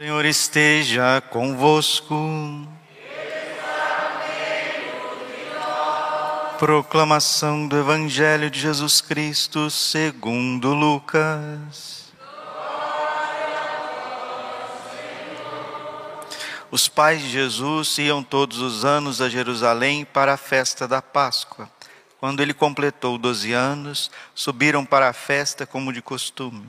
Senhor esteja convosco. Proclamação do Evangelho de Jesus Cristo segundo Lucas. Os pais de Jesus iam todos os anos a Jerusalém para a festa da Páscoa. Quando ele completou doze anos, subiram para a festa como de costume.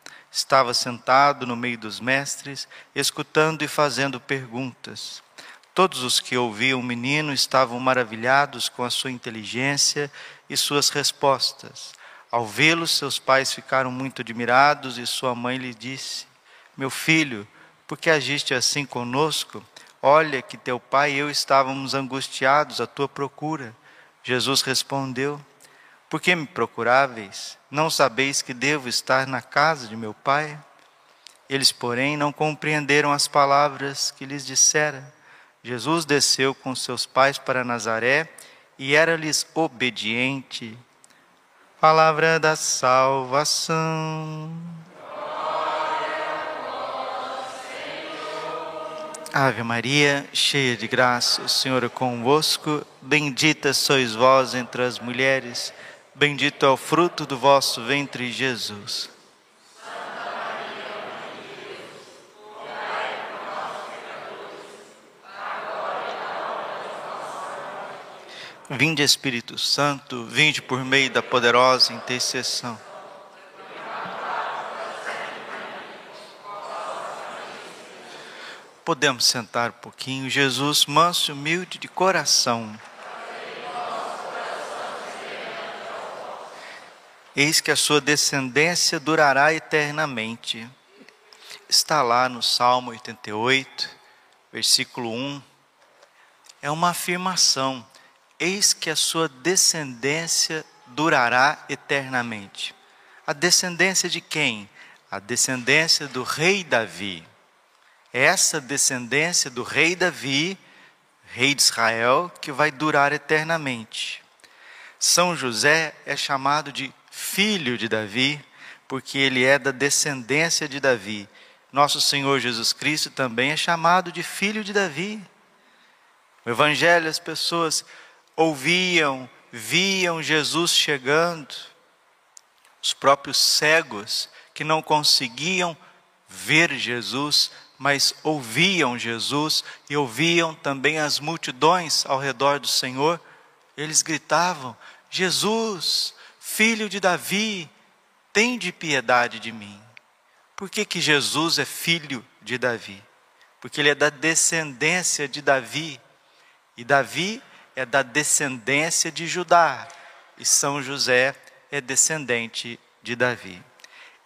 estava sentado no meio dos mestres, escutando e fazendo perguntas. Todos os que ouviam o menino estavam maravilhados com a sua inteligência e suas respostas. Ao vê-lo, seus pais ficaram muito admirados e sua mãe lhe disse: Meu filho, por que agiste assim conosco? Olha que teu pai e eu estávamos angustiados à tua procura. Jesus respondeu: por que me procuráveis? Não sabeis que devo estar na casa de meu pai? Eles, porém, não compreenderam as palavras que lhes dissera. Jesus desceu com seus pais para Nazaré e era-lhes obediente. Palavra da salvação. Ave Maria, cheia de graça, o Senhor é convosco. Bendita sois vós entre as mulheres. Bendito é o fruto do vosso ventre, Jesus. Vinde Espírito Santo, vinde por meio da poderosa intercessão. Podemos sentar um pouquinho. Jesus, manso e humilde de coração. Eis que a sua descendência durará eternamente. Está lá no Salmo 88, versículo 1. É uma afirmação. Eis que a sua descendência durará eternamente. A descendência de quem? A descendência do rei Davi. Essa descendência do rei Davi, rei de Israel, que vai durar eternamente. São José é chamado de filho de Davi, porque ele é da descendência de Davi. Nosso Senhor Jesus Cristo também é chamado de filho de Davi. No Evangelho, as pessoas ouviam, viam Jesus chegando, os próprios cegos que não conseguiam ver Jesus, mas ouviam Jesus e ouviam também as multidões ao redor do Senhor, eles gritavam: Jesus, filho de Davi, tem de piedade de mim. Por que, que Jesus é filho de Davi? Porque ele é da descendência de Davi, e Davi é da descendência de Judá, e São José é descendente de Davi.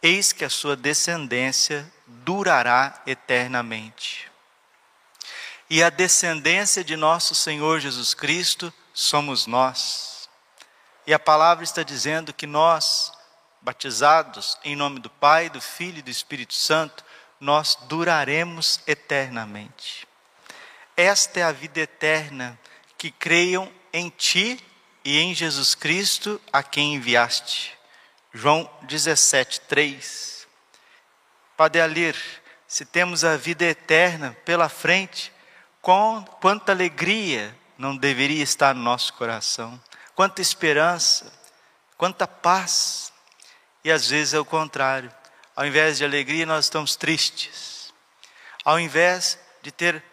Eis que a sua descendência durará eternamente. E a descendência de nosso Senhor Jesus Cristo somos nós. E a palavra está dizendo que nós, batizados em nome do Pai, do Filho e do Espírito Santo, nós duraremos eternamente. Esta é a vida eterna que creiam em Ti e em Jesus Cristo, a quem enviaste. João 17, 3. Padre Alir, se temos a vida eterna pela frente, quanta alegria não deveria estar no nosso coração quanta esperança, quanta paz. E às vezes é o contrário. Ao invés de alegria, nós estamos tristes. Ao invés de ter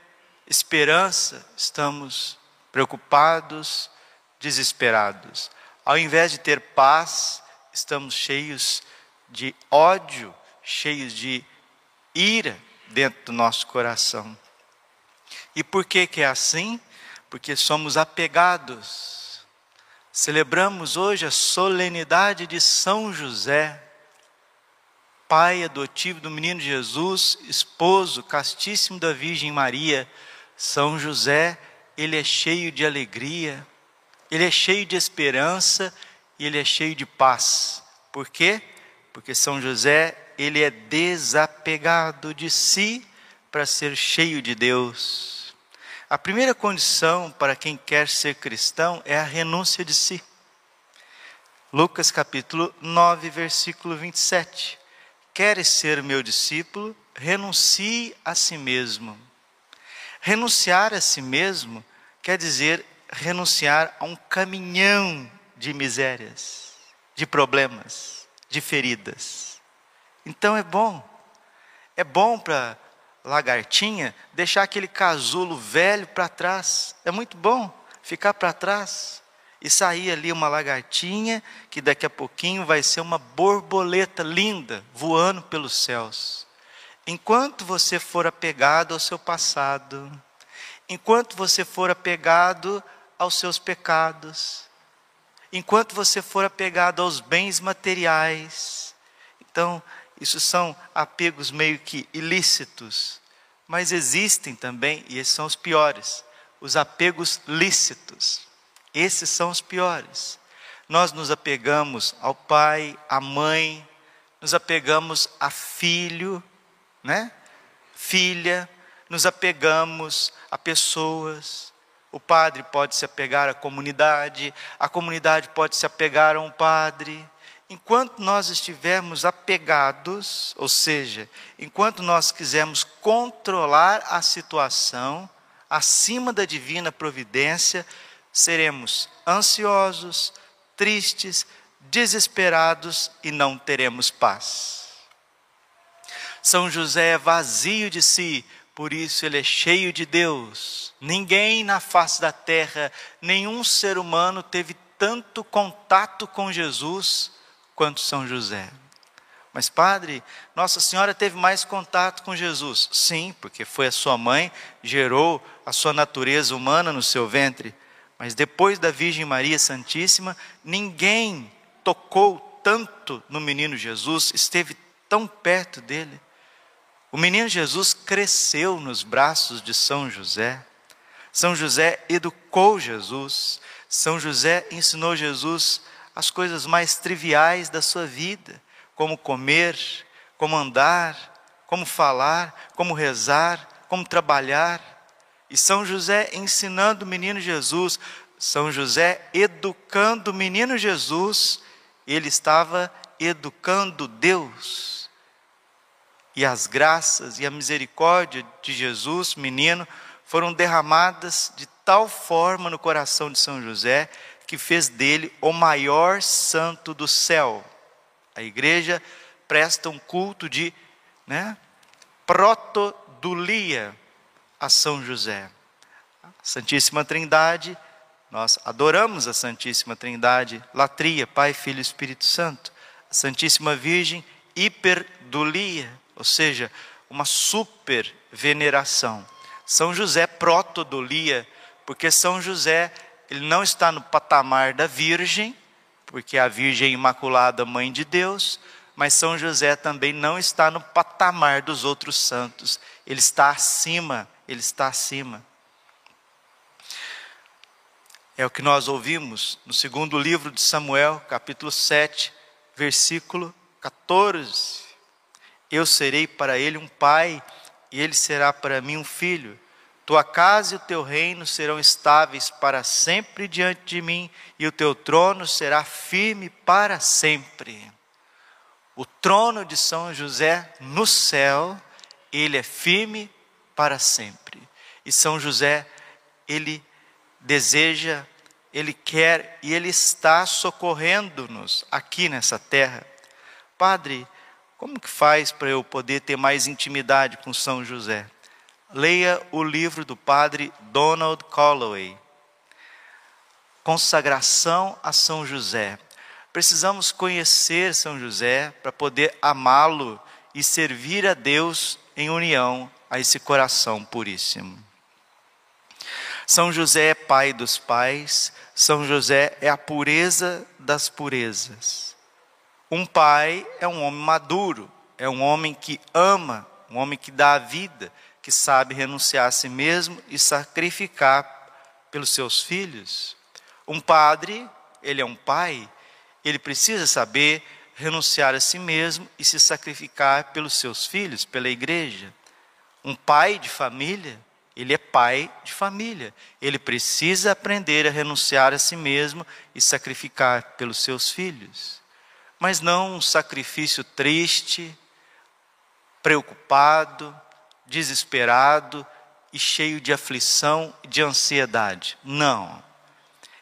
esperança, estamos preocupados, desesperados. Ao invés de ter paz, estamos cheios de ódio, cheios de ira dentro do nosso coração. E por que que é assim? Porque somos apegados Celebramos hoje a solenidade de São José, pai adotivo do menino Jesus, esposo castíssimo da Virgem Maria. São José ele é cheio de alegria, ele é cheio de esperança e ele é cheio de paz. Por quê? Porque São José, ele é desapegado de si para ser cheio de Deus. A primeira condição para quem quer ser cristão é a renúncia de si. Lucas capítulo 9, versículo 27. Queres ser meu discípulo? Renuncie a si mesmo. Renunciar a si mesmo quer dizer renunciar a um caminhão de misérias, de problemas, de feridas. Então é bom, é bom para lagartinha deixar aquele casulo velho para trás. É muito bom ficar para trás e sair ali uma lagartinha que daqui a pouquinho vai ser uma borboleta linda voando pelos céus. Enquanto você for apegado ao seu passado, enquanto você for apegado aos seus pecados, enquanto você for apegado aos bens materiais. Então, isso são apegos meio que ilícitos, mas existem também, e esses são os piores, os apegos lícitos. Esses são os piores. Nós nos apegamos ao pai, à mãe, nos apegamos a filho, né? Filha, nos apegamos a pessoas. O padre pode se apegar à comunidade, a comunidade pode se apegar a um padre. Enquanto nós estivermos apegados, ou seja, enquanto nós quisermos controlar a situação acima da divina providência, seremos ansiosos, tristes, desesperados e não teremos paz. São José é vazio de si, por isso ele é cheio de Deus. Ninguém na face da terra, nenhum ser humano teve tanto contato com Jesus quanto São José. Mas, padre, Nossa Senhora teve mais contato com Jesus. Sim, porque foi a sua mãe, gerou a sua natureza humana no seu ventre. Mas depois da Virgem Maria Santíssima, ninguém tocou tanto no menino Jesus, esteve tão perto dele. O menino Jesus cresceu nos braços de São José. São José educou Jesus. São José ensinou Jesus as coisas mais triviais da sua vida, como comer, como andar, como falar, como rezar, como trabalhar. E São José ensinando o menino Jesus, São José educando o menino Jesus, ele estava educando Deus e as graças e a misericórdia de Jesus, menino, foram derramadas de tal forma no coração de São José que fez dele o maior santo do céu. A igreja presta um culto de né, protodulia a São José. Santíssima Trindade, nós adoramos a Santíssima Trindade, latria, Pai, Filho e Espírito Santo. A Santíssima Virgem, hiperdulia ou seja, uma super veneração. São José protodolia, porque São José ele não está no patamar da Virgem, porque a Virgem é Imaculada, Mãe de Deus, mas São José também não está no patamar dos outros santos, ele está acima, ele está acima. É o que nós ouvimos no segundo livro de Samuel, capítulo 7, versículo 14. Eu serei para ele um pai, e ele será para mim um filho. Tua casa e o teu reino serão estáveis para sempre diante de mim, e o teu trono será firme para sempre. O trono de São José no céu, ele é firme para sempre. E São José, ele deseja, ele quer e ele está socorrendo-nos aqui nessa terra. Padre, como que faz para eu poder ter mais intimidade com São José? Leia o livro do padre Donald Calloway. Consagração a São José. Precisamos conhecer São José para poder amá-lo e servir a Deus em união a esse coração puríssimo. São José é pai dos pais, São José é a pureza das purezas. Um pai é um homem maduro, é um homem que ama, um homem que dá a vida, que sabe renunciar a si mesmo e sacrificar pelos seus filhos. Um padre, ele é um pai, ele precisa saber renunciar a si mesmo e se sacrificar pelos seus filhos, pela igreja. Um pai de família, ele é pai de família. Ele precisa aprender a renunciar a si mesmo e sacrificar pelos seus filhos. Mas não um sacrifício triste, preocupado, desesperado e cheio de aflição e de ansiedade. Não.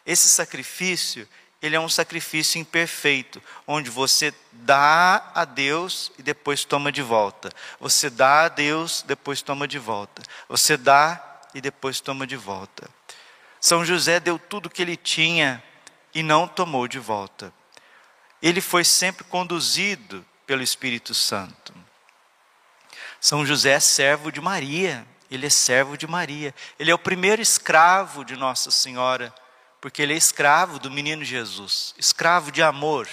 Esse sacrifício, ele é um sacrifício imperfeito, onde você dá a Deus e depois toma de volta. Você dá a Deus, depois toma de volta. Você dá e depois toma de volta. São José deu tudo que ele tinha e não tomou de volta. Ele foi sempre conduzido pelo Espírito Santo. São José é servo de Maria, ele é servo de Maria. Ele é o primeiro escravo de Nossa Senhora porque ele é escravo do menino Jesus, escravo de amor,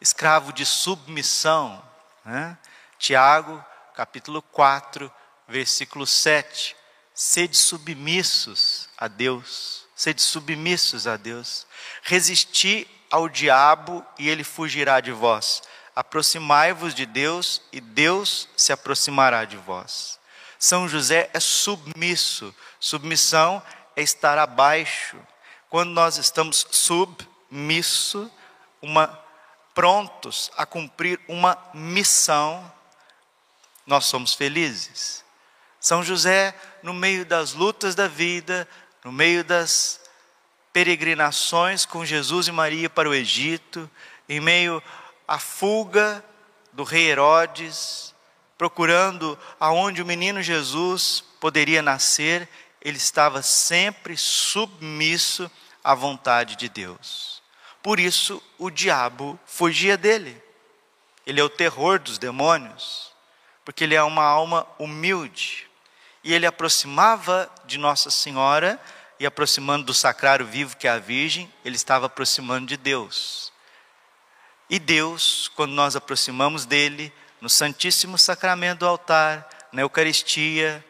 escravo de submissão. Né? Tiago, capítulo 4, versículo 7. Sede submissos a Deus, sede submissos a Deus. Resisti ao diabo e ele fugirá de vós. Aproximai-vos de Deus e Deus se aproximará de vós. São José é submisso. Submissão é estar abaixo, quando nós estamos submisso, uma, prontos a cumprir uma missão, nós somos felizes. São José, no meio das lutas da vida, no meio das peregrinações com Jesus e Maria para o Egito, em meio à fuga do rei Herodes, procurando aonde o menino Jesus poderia nascer, ele estava sempre submisso à vontade de Deus. Por isso, o diabo fugia dele. Ele é o terror dos demônios, porque ele é uma alma humilde. E ele aproximava de Nossa Senhora, e aproximando do sacrário vivo que é a Virgem, ele estava aproximando de Deus. E Deus, quando nós aproximamos dele, no Santíssimo Sacramento do altar, na Eucaristia,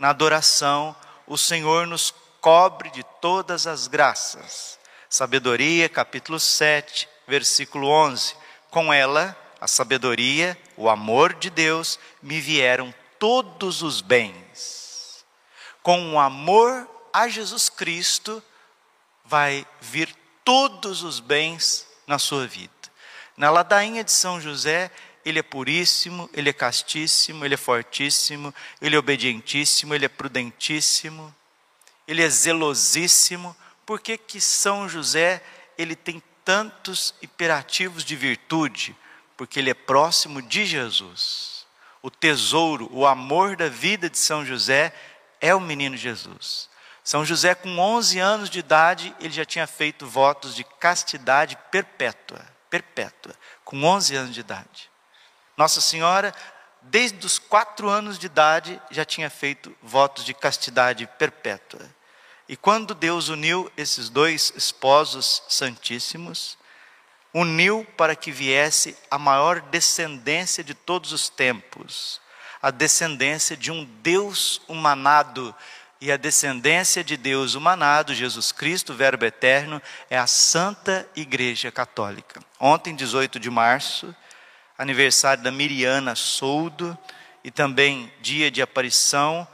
na adoração, o Senhor nos cobre de todas as graças. Sabedoria, capítulo 7, versículo 11. Com ela, a sabedoria, o amor de Deus, me vieram todos os bens. Com o amor a Jesus Cristo, vai vir todos os bens na sua vida. Na ladainha de São José, ele é puríssimo, ele é castíssimo, ele é fortíssimo, ele é obedientíssimo, ele é prudentíssimo ele é zelosíssimo. Por que, que São José ele tem tantos imperativos de virtude? Porque ele é próximo de Jesus. O tesouro, o amor da vida de São José é o menino Jesus. São José, com 11 anos de idade, ele já tinha feito votos de castidade perpétua, perpétua, com 11 anos de idade. Nossa Senhora, desde os quatro anos de idade, já tinha feito votos de castidade perpétua. E quando Deus uniu esses dois esposos santíssimos, uniu para que viesse a maior descendência de todos os tempos, a descendência de um Deus humanado. E a descendência de Deus humanado, Jesus Cristo, Verbo eterno, é a Santa Igreja Católica. Ontem, 18 de março, aniversário da Miriana Soldo, e também dia de aparição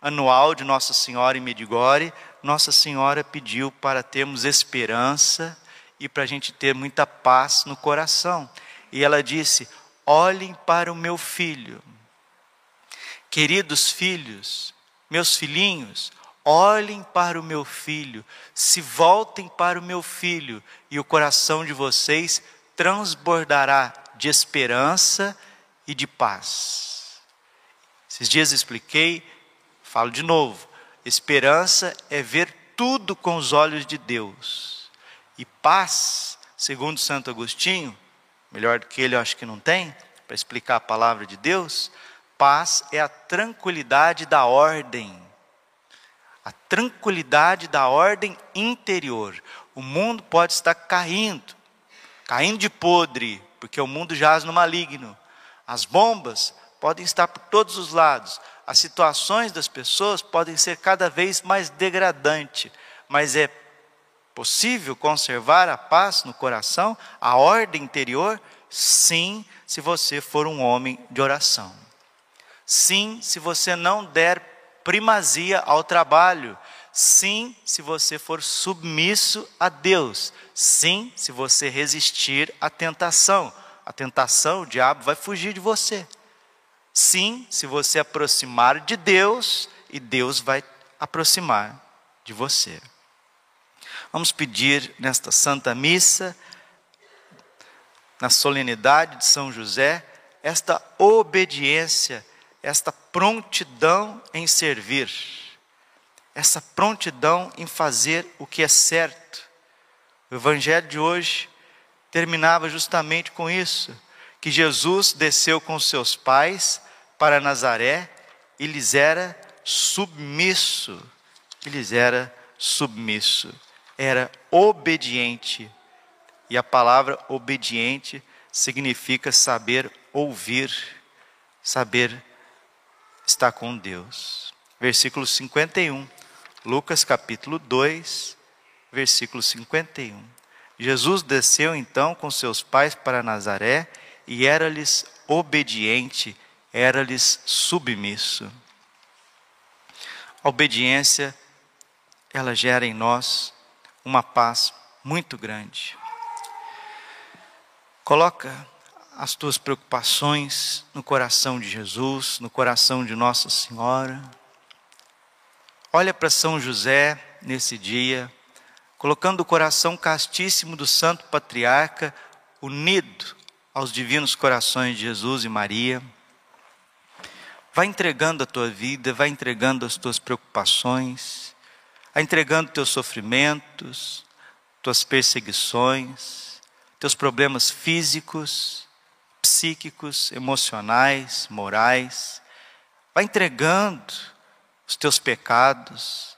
anual de Nossa Senhora em Medigore, nossa Senhora pediu para termos esperança e para a gente ter muita paz no coração. E ela disse: Olhem para o meu filho. Queridos filhos, meus filhinhos, olhem para o meu filho, se voltem para o meu filho, e o coração de vocês transbordará de esperança e de paz. Esses dias expliquei, falo de novo. Esperança é ver tudo com os olhos de Deus. E paz, segundo Santo Agostinho, melhor do que ele eu acho que não tem, para explicar a palavra de Deus, paz é a tranquilidade da ordem. A tranquilidade da ordem interior. O mundo pode estar caindo, caindo de podre, porque o mundo jaz no maligno. As bombas podem estar por todos os lados, as situações das pessoas podem ser cada vez mais degradantes, mas é possível conservar a paz no coração, a ordem interior? Sim, se você for um homem de oração. Sim, se você não der primazia ao trabalho. Sim, se você for submisso a Deus. Sim, se você resistir à tentação. A tentação, o diabo vai fugir de você. Sim, se você aproximar de Deus e Deus vai aproximar de você. Vamos pedir nesta Santa Missa, na solenidade de São José, esta obediência, esta prontidão em servir, essa prontidão em fazer o que é certo. O Evangelho de hoje terminava justamente com isso: que Jesus desceu com seus pais para Nazaré e lhes era submisso, e lhes era submisso era obediente. E a palavra obediente significa saber ouvir, saber estar com Deus. Versículo 51, Lucas capítulo 2, versículo 51. Jesus desceu então com seus pais para Nazaré e era-lhes obediente, era-lhes submisso. A obediência, ela gera em nós uma paz muito grande. Coloca as tuas preocupações no coração de Jesus, no coração de Nossa Senhora. Olha para São José nesse dia, colocando o coração castíssimo do Santo Patriarca unido aos divinos corações de Jesus e Maria. Vai entregando a tua vida, vai entregando as tuas preocupações a entregando teus sofrimentos, tuas perseguições, teus problemas físicos, psíquicos, emocionais, morais. Vai entregando os teus pecados,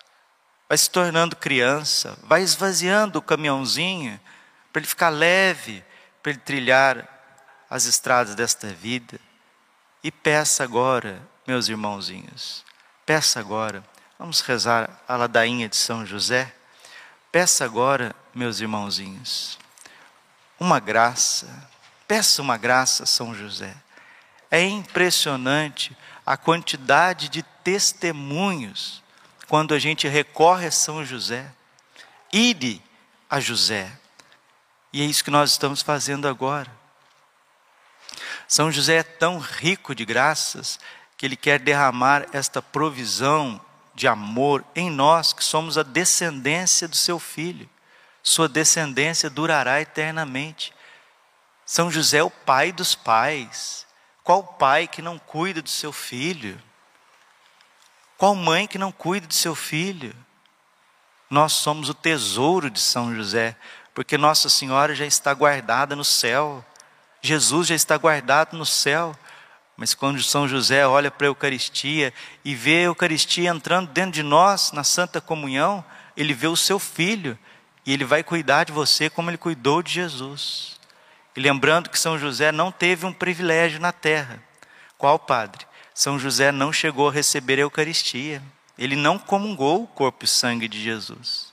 vai se tornando criança, vai esvaziando o caminhãozinho para ele ficar leve, para ele trilhar as estradas desta vida. E peça agora, meus irmãozinhos, peça agora Vamos rezar a ladainha de São José. Peça agora, meus irmãozinhos, uma graça. Peça uma graça, São José. É impressionante a quantidade de testemunhos quando a gente recorre a São José. Ide a José. E é isso que nós estamos fazendo agora. São José é tão rico de graças que ele quer derramar esta provisão de amor em nós que somos a descendência do seu filho. Sua descendência durará eternamente. São José é o pai dos pais. Qual pai que não cuida do seu filho? Qual mãe que não cuida do seu filho? Nós somos o tesouro de São José, porque Nossa Senhora já está guardada no céu. Jesus já está guardado no céu. Mas quando São José olha para a Eucaristia e vê a Eucaristia entrando dentro de nós, na Santa Comunhão, ele vê o seu filho e ele vai cuidar de você como ele cuidou de Jesus. E lembrando que São José não teve um privilégio na terra. Qual padre? São José não chegou a receber a Eucaristia. Ele não comungou o corpo e sangue de Jesus.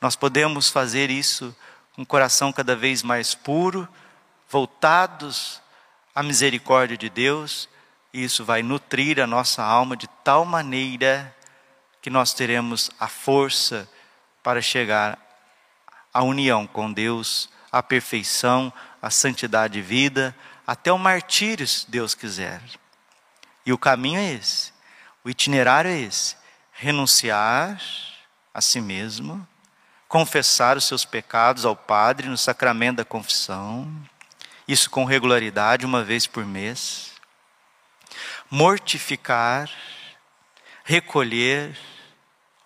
Nós podemos fazer isso com o coração cada vez mais puro, voltados a misericórdia de Deus, e isso vai nutrir a nossa alma de tal maneira que nós teremos a força para chegar à união com Deus, à perfeição, à santidade de vida, até o martírio, se Deus quiser. E o caminho é esse, o itinerário é esse: renunciar a si mesmo, confessar os seus pecados ao Padre no sacramento da confissão isso com regularidade, uma vez por mês. Mortificar, recolher,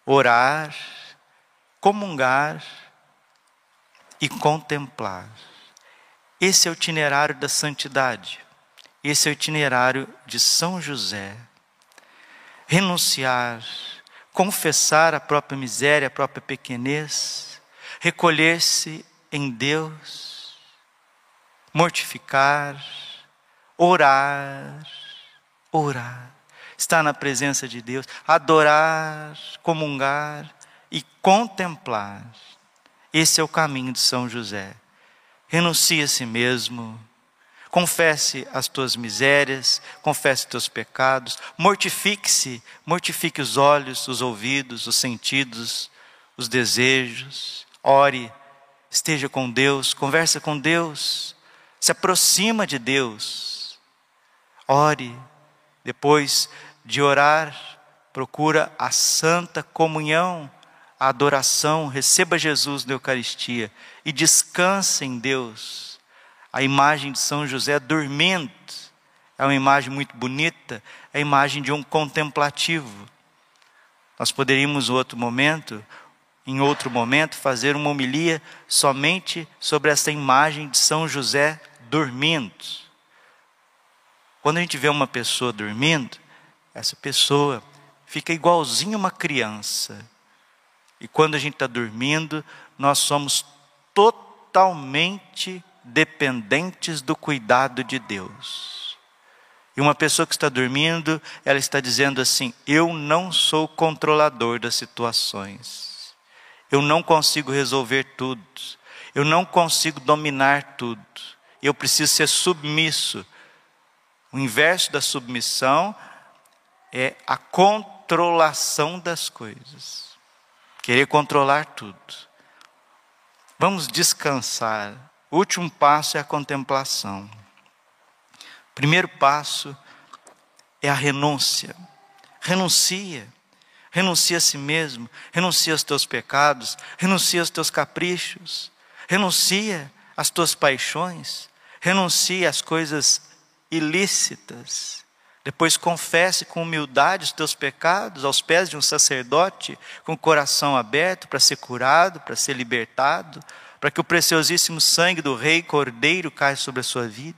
orar, comungar e contemplar. Esse é o itinerário da santidade. Esse é o itinerário de São José. Renunciar, confessar a própria miséria, a própria pequenez, recolher-se em Deus mortificar, orar, orar, estar na presença de Deus, adorar, comungar e contemplar. Esse é o caminho de São José. Renuncie a si mesmo, confesse as tuas misérias, confesse os teus pecados, mortifique-se, mortifique os olhos, os ouvidos, os sentidos, os desejos, ore, esteja com Deus, conversa com Deus, se aproxima de Deus, ore, depois de orar, procura a santa comunhão a adoração, receba Jesus na Eucaristia e descanse em Deus. A imagem de São José dormindo é uma imagem muito bonita, é a imagem de um contemplativo. Nós poderíamos, em outro momento, em outro momento, fazer uma homilia somente sobre essa imagem de São José dormindo. Quando a gente vê uma pessoa dormindo, essa pessoa fica igualzinho uma criança e quando a gente está dormindo, nós somos totalmente dependentes do cuidado de Deus. E uma pessoa que está dormindo, ela está dizendo assim: Eu não sou controlador das situações. Eu não consigo resolver tudo. Eu não consigo dominar tudo. Eu preciso ser submisso. O inverso da submissão é a controlação das coisas querer controlar tudo. Vamos descansar. O último passo é a contemplação. O primeiro passo é a renúncia. Renuncia. Renuncia a si mesmo, renuncia aos teus pecados, renuncia aos teus caprichos, renuncia às tuas paixões, renuncia às coisas ilícitas depois confesse com humildade os teus pecados aos pés de um sacerdote, com o coração aberto para ser curado, para ser libertado, para que o preciosíssimo sangue do Rei Cordeiro caia sobre a sua vida.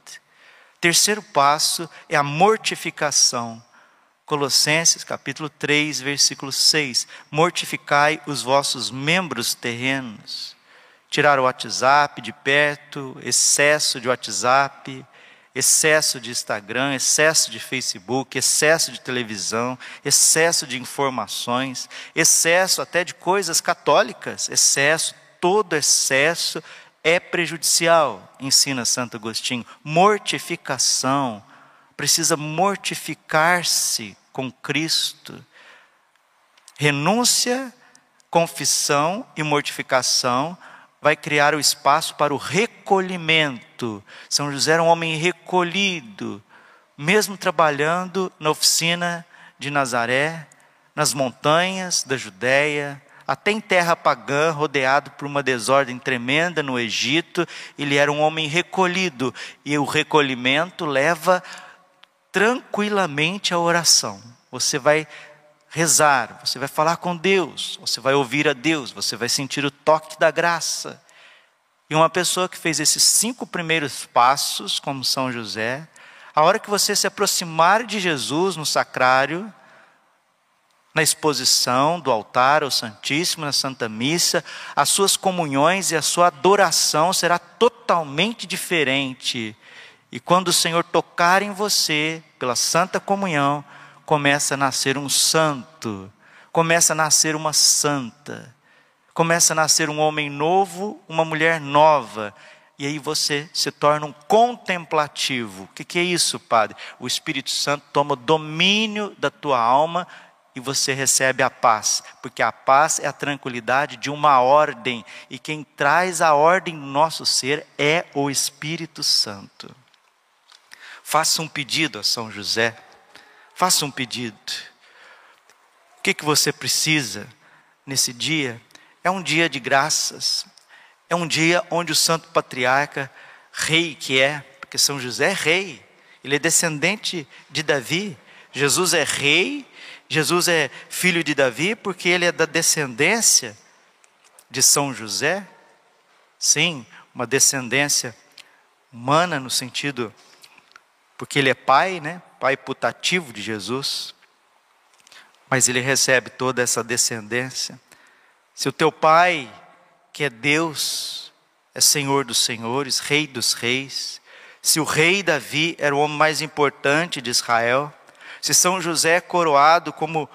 Terceiro passo é a mortificação. Colossenses capítulo 3, versículo 6. Mortificai os vossos membros terrenos. Tirar o WhatsApp de perto, excesso de WhatsApp, excesso de Instagram, excesso de Facebook, excesso de televisão, excesso de informações, excesso até de coisas católicas, excesso, todo excesso é prejudicial, ensina Santo Agostinho. Mortificação, precisa mortificar-se com Cristo. Renúncia, confissão e mortificação vai criar o espaço para o recolhimento. São José era um homem recolhido, mesmo trabalhando na oficina de Nazaré, nas montanhas da Judéia, até em terra pagã, rodeado por uma desordem tremenda no Egito, ele era um homem recolhido, e o recolhimento leva tranquilamente à oração. Você vai rezar, você vai falar com Deus, você vai ouvir a Deus, você vai sentir o toque da graça. E uma pessoa que fez esses cinco primeiros passos, como São José, a hora que você se aproximar de Jesus no sacrário, na exposição do altar ao Santíssimo, na Santa Missa, as suas comunhões e a sua adoração será totalmente diferente. E quando o Senhor tocar em você, pela Santa Comunhão, começa a nascer um santo, começa a nascer uma santa, começa a nascer um homem novo, uma mulher nova, e aí você se torna um contemplativo. O que, que é isso, Padre? O Espírito Santo toma domínio da tua alma e você recebe a paz, porque a paz é a tranquilidade de uma ordem, e quem traz a ordem no nosso ser é o Espírito Santo. Faça um pedido a São José Faça um pedido. O que, que você precisa nesse dia? É um dia de graças. É um dia onde o Santo Patriarca, rei que é, porque São José é rei, ele é descendente de Davi. Jesus é rei, Jesus é filho de Davi, porque ele é da descendência de São José. Sim, uma descendência humana no sentido, porque ele é pai, né? Pai putativo de Jesus, mas ele recebe toda essa descendência. Se o teu pai, que é Deus, é Senhor dos senhores, Rei dos reis, se o rei Davi era o homem mais importante de Israel, se São José é coroado como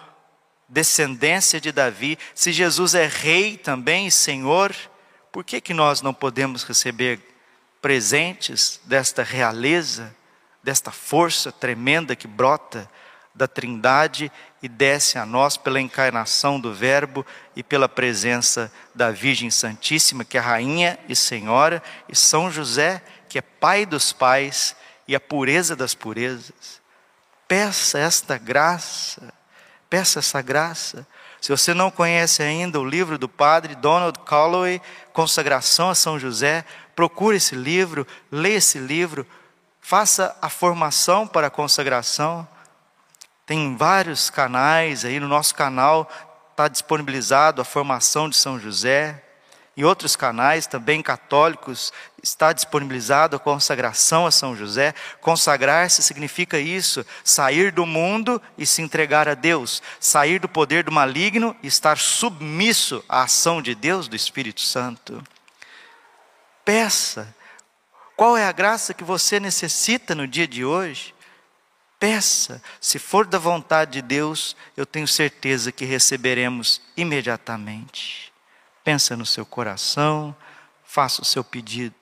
descendência de Davi, se Jesus é rei também e senhor, por que, que nós não podemos receber presentes desta realeza, desta força tremenda que brota da Trindade e desce a nós pela encarnação do Verbo e pela presença da Virgem Santíssima, que é Rainha e Senhora, e São José, que é Pai dos pais e a pureza das purezas. Peça esta graça, peça essa graça. Se você não conhece ainda o livro do padre Donald Calloway, Consagração a São José, procure esse livro, leia esse livro, faça a formação para a consagração. Tem vários canais aí no nosso canal, está disponibilizado a formação de São José. Em outros canais também católicos está disponibilizado a consagração a São José. Consagrar-se significa isso: sair do mundo e se entregar a Deus, sair do poder do maligno e estar submisso à ação de Deus, do Espírito Santo. Peça, qual é a graça que você necessita no dia de hoje? Peça, se for da vontade de Deus, eu tenho certeza que receberemos imediatamente. Pensa no seu coração, faça o seu pedido.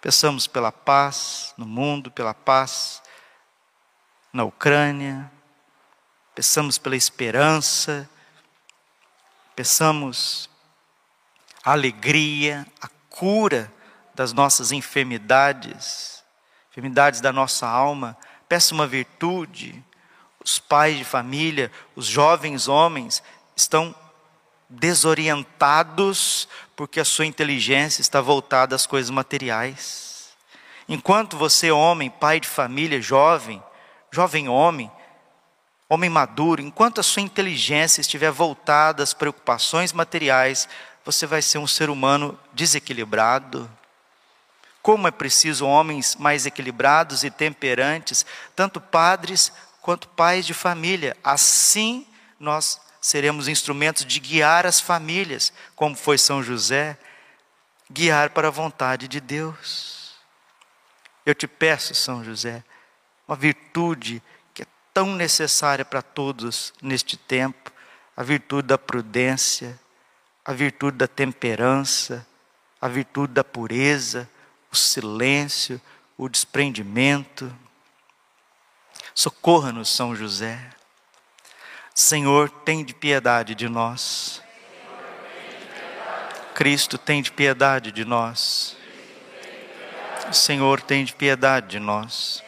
Peçamos pela paz no mundo, pela paz na Ucrânia, peçamos pela esperança, peçamos a alegria, a cura das nossas enfermidades, enfermidades da nossa alma peça uma virtude. Os pais de família, os jovens homens estão desorientados porque a sua inteligência está voltada às coisas materiais. Enquanto você, homem, pai de família, jovem, jovem homem, homem maduro, enquanto a sua inteligência estiver voltada às preocupações materiais, você vai ser um ser humano desequilibrado, como é preciso homens mais equilibrados e temperantes, tanto padres quanto pais de família. Assim nós seremos instrumentos de guiar as famílias, como foi São José, guiar para a vontade de Deus. Eu te peço, São José, uma virtude que é tão necessária para todos neste tempo, a virtude da prudência, a virtude da temperança, a virtude da pureza, o silêncio, o desprendimento. Socorra-nos, São José. Senhor, tem de piedade de nós. Cristo, tem de piedade de nós. Senhor, tem de piedade de nós.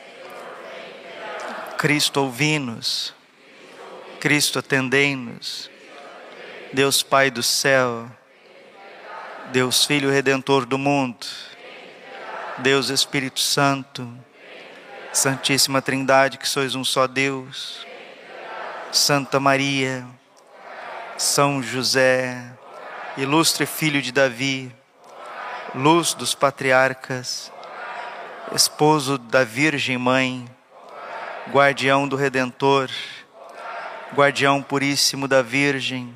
Cristo, ouvi-nos. Cristo, atendei-nos. Deus Pai do céu. Deus Filho Redentor do mundo Deus Espírito Santo, Santíssima Trindade, que sois um só Deus, Santa Maria, São José, ilustre filho de Davi, luz dos patriarcas, esposo da Virgem Mãe, guardião do Redentor, guardião puríssimo da Virgem,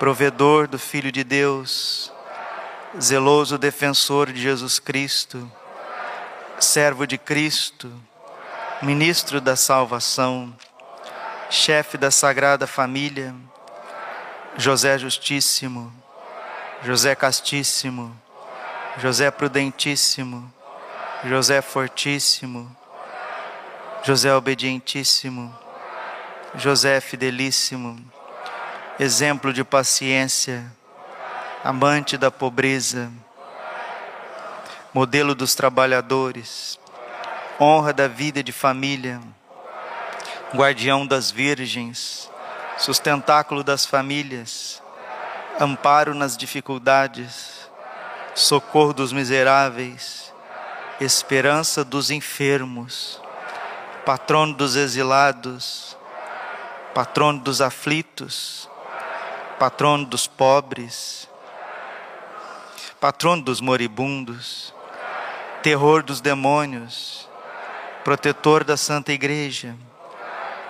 provedor do Filho de Deus, zeloso defensor de Jesus Cristo, servo de Cristo, ministro da salvação, chefe da Sagrada Família, José Justíssimo, José Castíssimo, José Prudentíssimo, José Fortíssimo, José Obedientíssimo, José Fidelíssimo, exemplo de paciência, amante da pobreza, modelo dos trabalhadores, honra da vida de família, guardião das virgens, sustentáculo das famílias, amparo nas dificuldades, socorro dos miseráveis, esperança dos enfermos, patrono dos exilados, patrono dos aflitos, patrono dos pobres, patrono dos moribundos, terror dos demônios, protetor da Santa Igreja,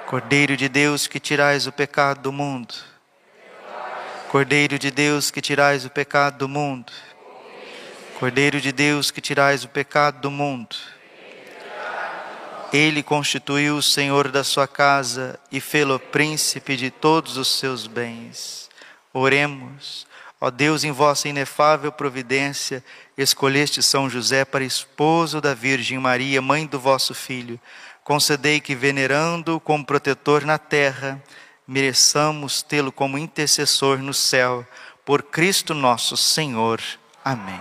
Cordeiro de Deus que tirais o pecado do mundo, Cordeiro de Deus que tirais o pecado do mundo, Cordeiro de Deus que tirais o pecado do mundo, Ele constituiu o Senhor da sua casa e fê-lo príncipe de todos os seus bens. Oremos. Ó Deus, em vossa inefável providência, escolheste São José para esposo da Virgem Maria, mãe do vosso Filho. Concedei que, venerando-o como protetor na terra, mereçamos tê-lo como intercessor no céu. Por Cristo nosso Senhor. Amém.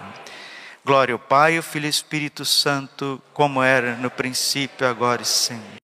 Glória ao Pai, ao Filho e Espírito Santo, como era no princípio, agora e sempre.